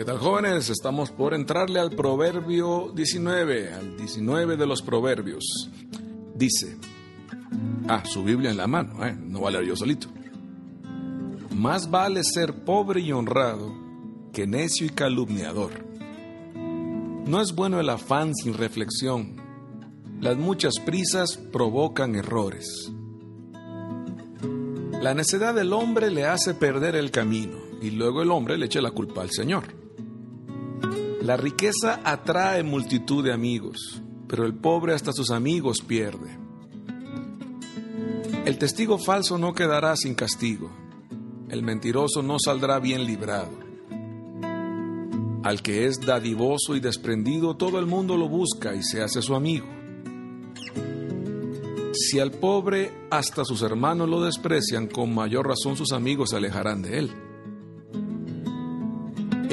¿Qué tal jóvenes? Estamos por entrarle al Proverbio 19, al 19 de los Proverbios. Dice, ah, su Biblia en la mano, ¿eh? no vale yo solito. Más vale ser pobre y honrado que necio y calumniador. No es bueno el afán sin reflexión. Las muchas prisas provocan errores. La necedad del hombre le hace perder el camino y luego el hombre le echa la culpa al Señor. La riqueza atrae multitud de amigos, pero el pobre hasta sus amigos pierde. El testigo falso no quedará sin castigo, el mentiroso no saldrá bien librado. Al que es dadivoso y desprendido, todo el mundo lo busca y se hace su amigo. Si al pobre hasta sus hermanos lo desprecian, con mayor razón sus amigos se alejarán de él.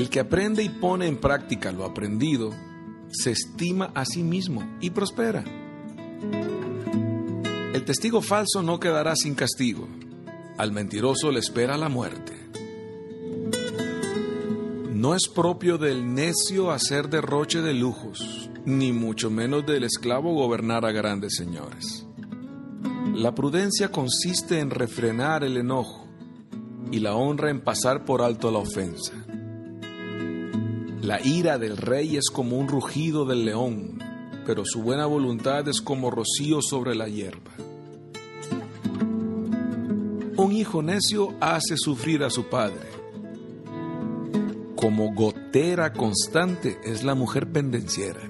El que aprende y pone en práctica lo aprendido, se estima a sí mismo y prospera. El testigo falso no quedará sin castigo. Al mentiroso le espera la muerte. No es propio del necio hacer derroche de lujos, ni mucho menos del esclavo gobernar a grandes señores. La prudencia consiste en refrenar el enojo y la honra en pasar por alto la ofensa. La ira del rey es como un rugido del león, pero su buena voluntad es como rocío sobre la hierba. Un hijo necio hace sufrir a su padre. Como gotera constante es la mujer pendenciera.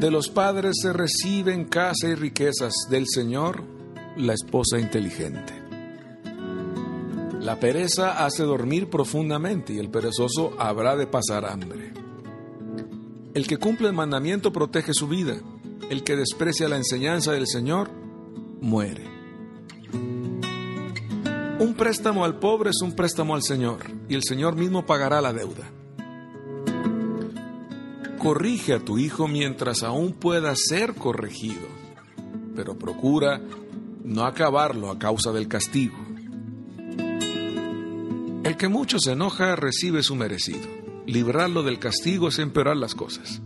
De los padres se reciben casa y riquezas, del Señor la esposa inteligente. La pereza hace dormir profundamente y el perezoso habrá de pasar hambre. El que cumple el mandamiento protege su vida. El que desprecia la enseñanza del Señor muere. Un préstamo al pobre es un préstamo al Señor y el Señor mismo pagará la deuda. Corrige a tu hijo mientras aún pueda ser corregido, pero procura no acabarlo a causa del castigo. Que mucho se enoja recibe su merecido. Librarlo del castigo es empeorar las cosas.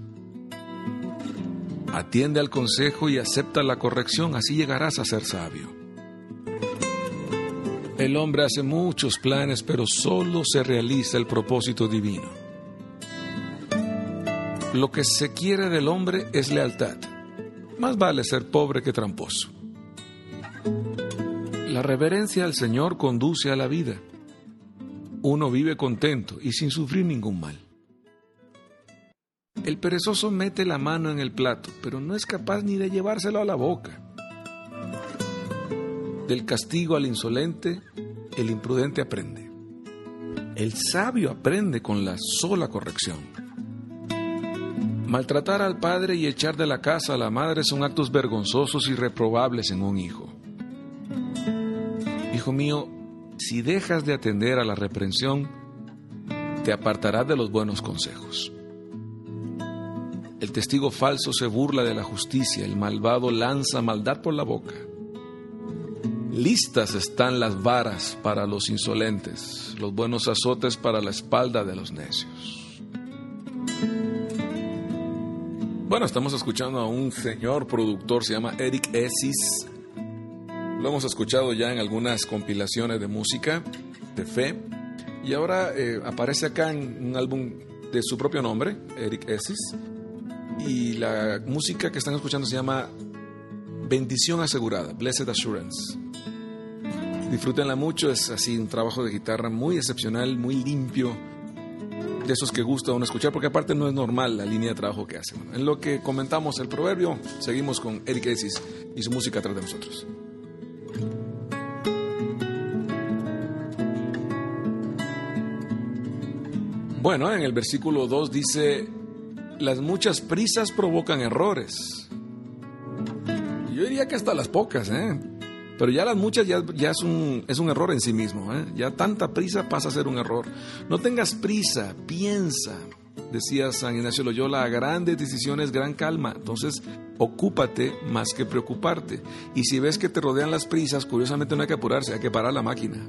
Atiende al consejo y acepta la corrección, así llegarás a ser sabio. El hombre hace muchos planes, pero solo se realiza el propósito divino. Lo que se quiere del hombre es lealtad. Más vale ser pobre que tramposo. La reverencia al Señor conduce a la vida uno vive contento y sin sufrir ningún mal. El perezoso mete la mano en el plato, pero no es capaz ni de llevárselo a la boca. Del castigo al insolente, el imprudente aprende. El sabio aprende con la sola corrección. Maltratar al padre y echar de la casa a la madre son actos vergonzosos y reprobables en un hijo. Hijo mío, si dejas de atender a la reprensión, te apartarás de los buenos consejos. El testigo falso se burla de la justicia, el malvado lanza maldad por la boca. Listas están las varas para los insolentes, los buenos azotes para la espalda de los necios. Bueno, estamos escuchando a un señor productor, se llama Eric Essis, lo hemos escuchado ya en algunas compilaciones de música, de fe, y ahora eh, aparece acá en un álbum de su propio nombre, Eric Essis, y la música que están escuchando se llama Bendición Asegurada, Blessed Assurance. Disfrútenla mucho, es así un trabajo de guitarra muy excepcional, muy limpio, de esos que gusta uno escuchar, porque aparte no es normal la línea de trabajo que hacen. En lo que comentamos el proverbio, seguimos con Eric Essis y su música atrás de nosotros. Bueno, en el versículo 2 dice, las muchas prisas provocan errores. Yo diría que hasta las pocas, ¿eh? Pero ya las muchas ya, es, un, es, un, error en sí mismo. ¿eh? Ya tanta prisa pasa a ser un error. No tengas prisa, piensa. Decía San Ignacio Loyola, grandes decisiones, gran calma. Entonces, ocúpate más que preocuparte. Y si ves que te rodean las prisas, curiosamente no hay que apurarse, hay que parar la máquina.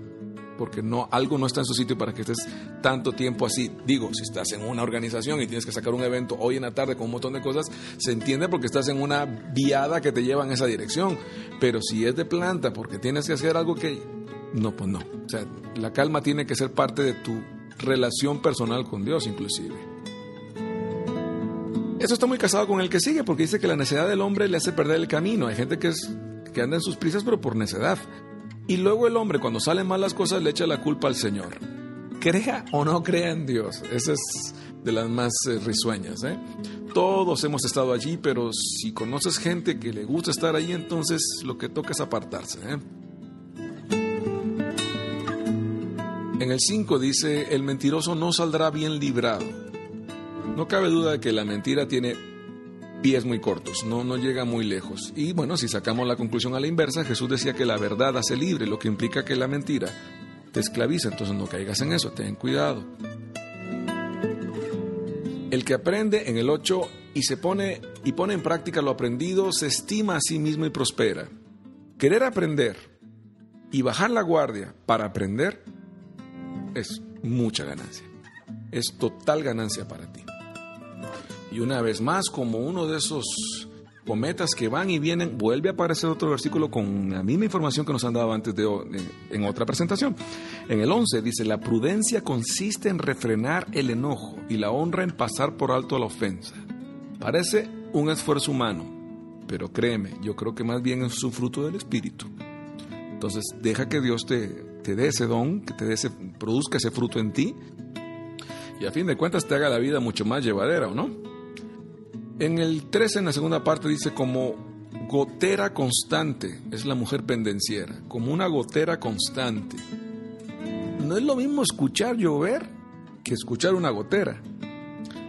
Porque no, algo no está en su sitio para que estés tanto tiempo así. Digo, si estás en una organización y tienes que sacar un evento hoy en la tarde con un montón de cosas, se entiende porque estás en una viada que te lleva en esa dirección. Pero si es de planta, porque tienes que hacer algo que... No, pues no. O sea, la calma tiene que ser parte de tu relación personal con Dios inclusive. Eso está muy casado con el que sigue, porque dice que la necedad del hombre le hace perder el camino. Hay gente que, es, que anda en sus prisas, pero por necedad. Y luego el hombre, cuando salen mal las cosas, le echa la culpa al Señor. Crea o no crea en Dios. Esa es de las más eh, risueñas. ¿eh? Todos hemos estado allí, pero si conoces gente que le gusta estar ahí, entonces lo que toca es apartarse. ¿eh? En el 5 dice, el mentiroso no saldrá bien librado. No cabe duda de que la mentira tiene pies muy cortos, no, no llega muy lejos. Y bueno, si sacamos la conclusión a la inversa, Jesús decía que la verdad hace libre, lo que implica que la mentira te esclaviza, entonces no caigas en eso, ten cuidado. El que aprende en el 8 y se pone y pone en práctica lo aprendido, se estima a sí mismo y prospera. Querer aprender y bajar la guardia para aprender es mucha ganancia. Es total ganancia para ti. Y una vez más, como uno de esos cometas que van y vienen, vuelve a aparecer otro versículo con la misma información que nos han dado antes de, en otra presentación. En el 11 dice, la prudencia consiste en refrenar el enojo y la honra en pasar por alto la ofensa. Parece un esfuerzo humano, pero créeme, yo creo que más bien es un fruto del Espíritu. Entonces, deja que Dios te, te dé ese don, que te dé ese, produzca ese fruto en ti y a fin de cuentas te haga la vida mucho más llevadera, ¿o no? En el 13, en la segunda parte, dice como gotera constante, es la mujer pendenciera, como una gotera constante. No es lo mismo escuchar llover que escuchar una gotera.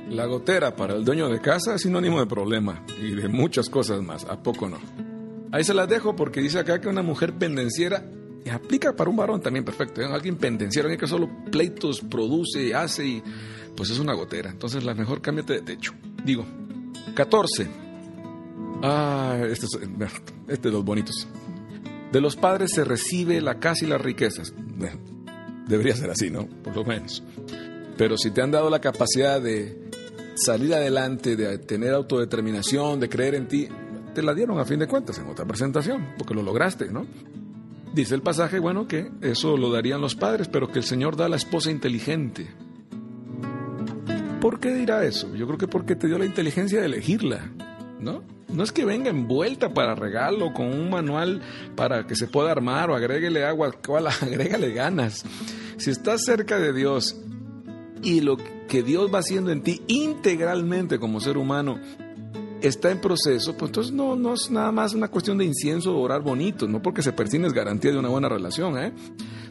La gotera para el dueño de casa es sinónimo de problema y de muchas cosas más, ¿a poco no? Ahí se las dejo porque dice acá que una mujer pendenciera y aplica para un varón también perfecto. ¿eh? Alguien pendenciero, alguien que solo pleitos produce hace y pues es una gotera. Entonces la mejor cámbiate de techo. Digo, 14. Ah, este es, este de los bonitos. De los padres se recibe la casa y las riquezas. Debería ser así, ¿no? Por lo menos. Pero si te han dado la capacidad de salir adelante, de tener autodeterminación, de creer en ti, te la dieron a fin de cuentas en otra presentación, porque lo lograste, ¿no? Dice el pasaje, bueno, que eso lo darían los padres, pero que el Señor da a la esposa inteligente. ¿Por qué dirá eso? Yo creo que porque te dio la inteligencia de elegirla, ¿no? No es que venga envuelta para regalo con un manual para que se pueda armar o agréguele agua, cual agrégale ganas. Si estás cerca de Dios y lo que Dios va haciendo en ti integralmente como ser humano está en proceso, pues entonces no, no es nada más una cuestión de incienso o orar bonito, no porque se persigne es garantía de una buena relación, ¿eh?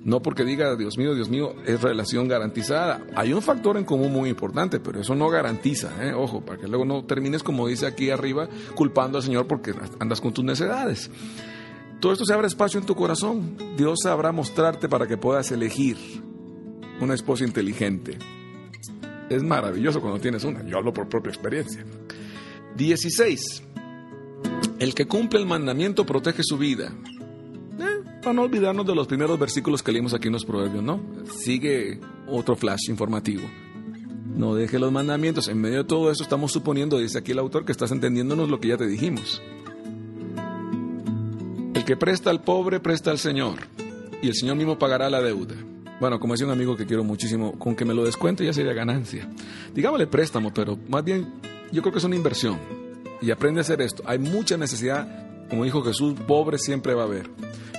No porque diga, Dios mío, Dios mío, es relación garantizada. Hay un factor en común muy importante, pero eso no garantiza, ¿eh? Ojo, para que luego no termines, como dice aquí arriba, culpando al Señor porque andas con tus necedades. Todo esto se abre espacio en tu corazón. Dios sabrá mostrarte para que puedas elegir una esposa inteligente. Es maravilloso cuando tienes una. Yo hablo por propia experiencia. 16. El que cumple el mandamiento protege su vida. Para no olvidarnos de los primeros versículos que leímos aquí en los proverbios, ¿no? Sigue otro flash informativo. No deje los mandamientos. En medio de todo eso estamos suponiendo, dice aquí el autor, que estás entendiéndonos lo que ya te dijimos. El que presta al pobre, presta al Señor. Y el Señor mismo pagará la deuda. Bueno, como decía un amigo que quiero muchísimo, con que me lo descuente ya sería ganancia. Digámosle préstamo, pero más bien yo creo que es una inversión. Y aprende a hacer esto. Hay mucha necesidad, como dijo Jesús, pobre siempre va a haber.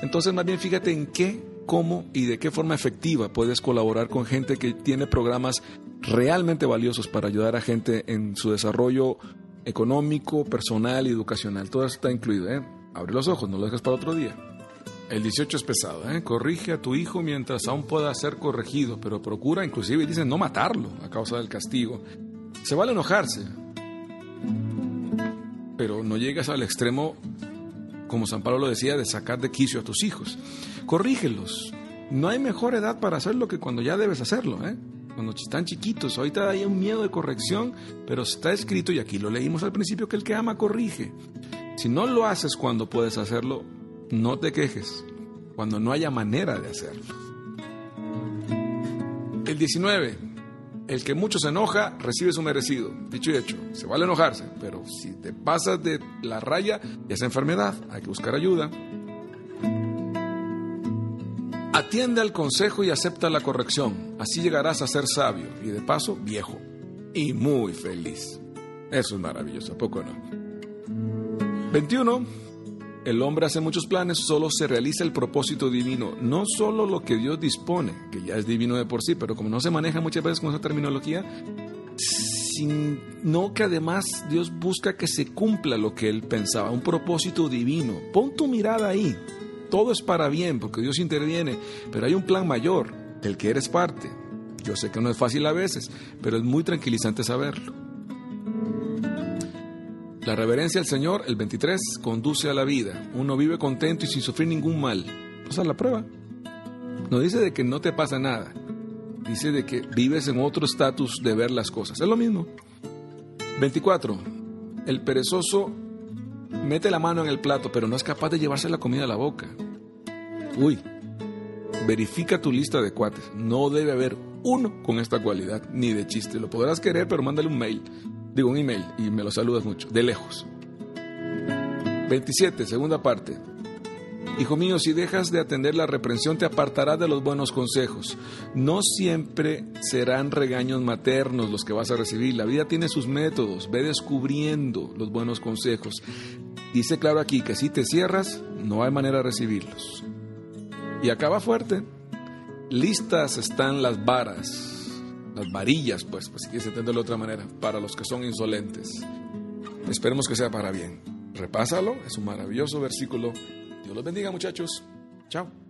Entonces, más bien fíjate en qué, cómo y de qué forma efectiva puedes colaborar con gente que tiene programas realmente valiosos para ayudar a gente en su desarrollo económico, personal y educacional. Todo eso está incluido. ¿eh? Abre los ojos, no lo dejes para otro día. El 18 es pesado, ¿eh? Corrige a tu hijo mientras aún pueda ser corregido, pero procura, inclusive dicen, no matarlo a causa del castigo. Se vale enojarse, pero no llegas al extremo, como San Pablo lo decía, de sacar de quicio a tus hijos. Corrígelos. No hay mejor edad para hacerlo que cuando ya debes hacerlo, ¿eh? Cuando están chiquitos. Ahorita hay un miedo de corrección, pero está escrito, y aquí lo leímos al principio, que el que ama corrige. Si no lo haces cuando puedes hacerlo, no te quejes, cuando no haya manera de hacerlo. El 19. El que mucho se enoja, recibe su merecido. Dicho y hecho, se vale enojarse, pero si te pasas de la raya, es enfermedad, hay que buscar ayuda. Atiende al consejo y acepta la corrección. Así llegarás a ser sabio y de paso viejo y muy feliz. Eso es maravilloso, ¿a poco no? 21. El hombre hace muchos planes, solo se realiza el propósito divino, no solo lo que Dios dispone, que ya es divino de por sí, pero como no se maneja muchas veces con esa terminología, sino que además Dios busca que se cumpla lo que él pensaba, un propósito divino. Pon tu mirada ahí, todo es para bien, porque Dios interviene, pero hay un plan mayor del que eres parte. Yo sé que no es fácil a veces, pero es muy tranquilizante saberlo. La reverencia al Señor, el 23, conduce a la vida. Uno vive contento y sin sufrir ningún mal. Pasa la prueba. No dice de que no te pasa nada. Dice de que vives en otro estatus de ver las cosas. Es lo mismo. 24. El perezoso mete la mano en el plato, pero no es capaz de llevarse la comida a la boca. Uy, verifica tu lista de cuates. No debe haber uno con esta cualidad, ni de chiste. Lo podrás querer, pero mándale un mail. Digo, un email y me lo saludas mucho, de lejos. 27, segunda parte. Hijo mío, si dejas de atender la reprensión, te apartarás de los buenos consejos. No siempre serán regaños maternos los que vas a recibir. La vida tiene sus métodos. Ve descubriendo los buenos consejos. Dice claro aquí que si te cierras, no hay manera de recibirlos. Y acaba fuerte. Listas están las varas, las varillas, pues, pues si quieres entenderlo de otra manera, para los que son insolentes. Esperemos que sea para bien. Repásalo, es un maravilloso versículo. Dios los bendiga, muchachos. Chao.